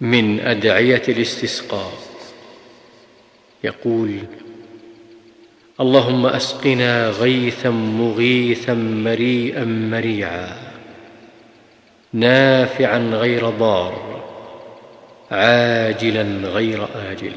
من أدعية الاستسقاء. يقول اللهم أسقنا غيثا مغيثا مريئا مريعا نافعا غير ضار عاجلا غير آجل.